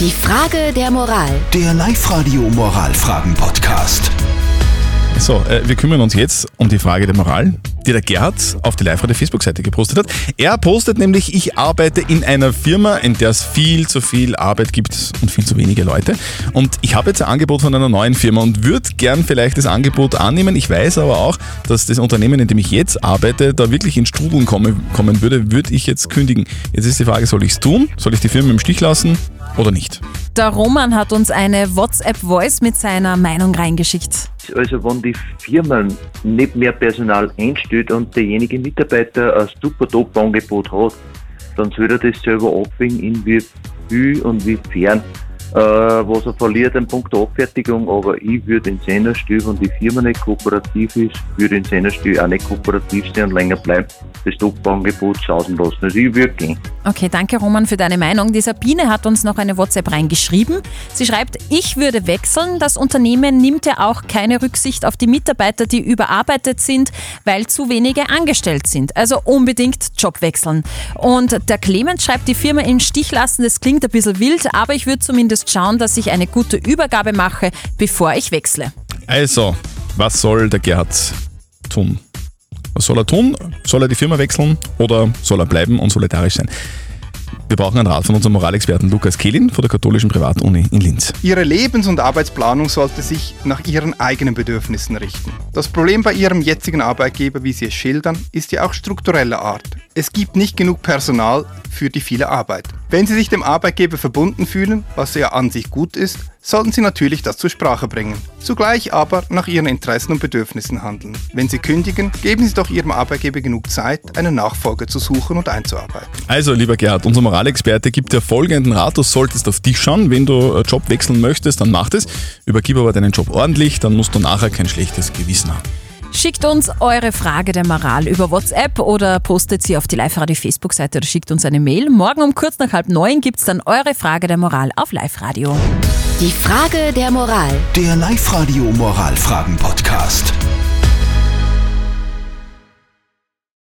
Die Frage der Moral. Der Live-Radio Moralfragen-Podcast. So, äh, wir kümmern uns jetzt um die Frage der Moral, die der Gerhard auf die Live-Radio Facebook-Seite gepostet hat. Er postet nämlich, ich arbeite in einer Firma, in der es viel zu viel Arbeit gibt und viel zu wenige Leute. Und ich habe jetzt ein Angebot von einer neuen Firma und würde gern vielleicht das Angebot annehmen. Ich weiß aber auch, dass das Unternehmen, in dem ich jetzt arbeite, da wirklich in Strudeln kommen, kommen würde, würde ich jetzt kündigen. Jetzt ist die Frage, soll ich es tun? Soll ich die Firma im Stich lassen oder nicht? Der Roman hat uns eine WhatsApp-Voice mit seiner Meinung reingeschickt. Also wenn die Firma nicht mehr Personal einstellt und derjenige Mitarbeiter ein super Top-Angebot hat, dann soll er das selber abwägen, in wie viel und wie fern äh, was er verliert in puncto Abfertigung, aber ich würde in seiner Stil, wenn die Firma nicht kooperativ ist, würde in seiner Stil auch nicht kooperativ sein und länger bleiben, das Top-Angebot sausen lassen. Also ich würde gehen. Okay, danke Roman für deine Meinung. Die Sabine hat uns noch eine WhatsApp reingeschrieben. Sie schreibt, ich würde wechseln. Das Unternehmen nimmt ja auch keine Rücksicht auf die Mitarbeiter, die überarbeitet sind, weil zu wenige angestellt sind. Also unbedingt Job wechseln. Und der Clemens schreibt, die Firma im Stich lassen, das klingt ein bisschen wild, aber ich würde zumindest schauen, dass ich eine gute Übergabe mache, bevor ich wechsle. Also, was soll der Gerhard tun? Was soll er tun? Soll er die Firma wechseln oder soll er bleiben und solidarisch sein? Wir brauchen einen Rat von unserem Moralexperten Lukas Kehlin von der Katholischen Privatuni in Linz. Ihre Lebens- und Arbeitsplanung sollte sich nach Ihren eigenen Bedürfnissen richten. Das Problem bei Ihrem jetzigen Arbeitgeber, wie Sie es schildern, ist ja auch struktureller Art. Es gibt nicht genug Personal für die viele Arbeit. Wenn Sie sich dem Arbeitgeber verbunden fühlen, was ja an sich gut ist, sollten Sie natürlich das zur Sprache bringen. Zugleich aber nach Ihren Interessen und Bedürfnissen handeln. Wenn Sie kündigen, geben Sie doch Ihrem Arbeitgeber genug Zeit, einen Nachfolger zu suchen und einzuarbeiten. Also, lieber Gerhard, unser Moralexperte gibt dir folgenden Rat. Du solltest auf dich schauen. Wenn du Job wechseln möchtest, dann mach das. Übergib aber deinen Job ordentlich, dann musst du nachher kein schlechtes Gewissen haben. Schickt uns eure Frage der Moral über WhatsApp oder postet sie auf die Live-Radio Facebook-Seite oder schickt uns eine Mail. Morgen um kurz nach halb neun gibt es dann eure Frage der Moral auf Live-Radio. Die Frage der Moral. Der Live-Radio Moralfragen-Podcast.